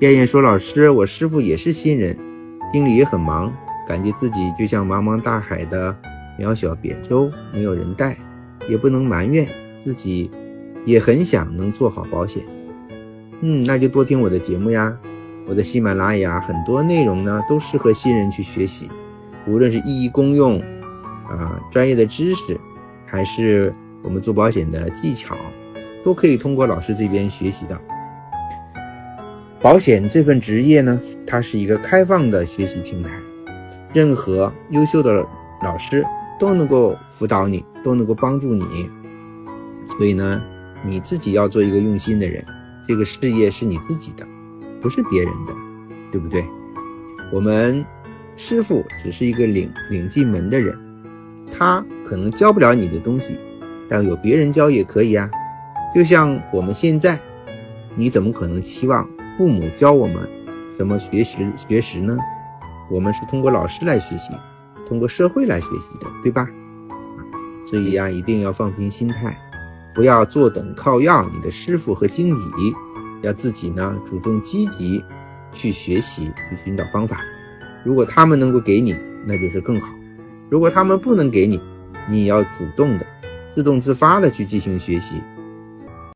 燕燕说：“老师，我师傅也是新人，经理也很忙，感觉自己就像茫茫大海的渺小扁舟，没有人带，也不能埋怨自己，也很想能做好保险。嗯，那就多听我的节目呀，我的喜马拉雅很多内容呢都适合新人去学习，无论是意义公用啊专业的知识，还是我们做保险的技巧，都可以通过老师这边学习到。”保险这份职业呢，它是一个开放的学习平台，任何优秀的老师都能够辅导你，都能够帮助你。所以呢，你自己要做一个用心的人，这个事业是你自己的，不是别人的，对不对？我们师傅只是一个领领进门的人，他可能教不了你的东西，但有别人教也可以啊。就像我们现在，你怎么可能期望？父母教我们什么学识学识呢？我们是通过老师来学习，通过社会来学习的，对吧？所以呀，一定要放平心态，不要坐等靠要你的师傅和经理，要自己呢主动积极去学习，去寻找方法。如果他们能够给你，那就是更好；如果他们不能给你，你也要主动的、自动自发的去进行学习。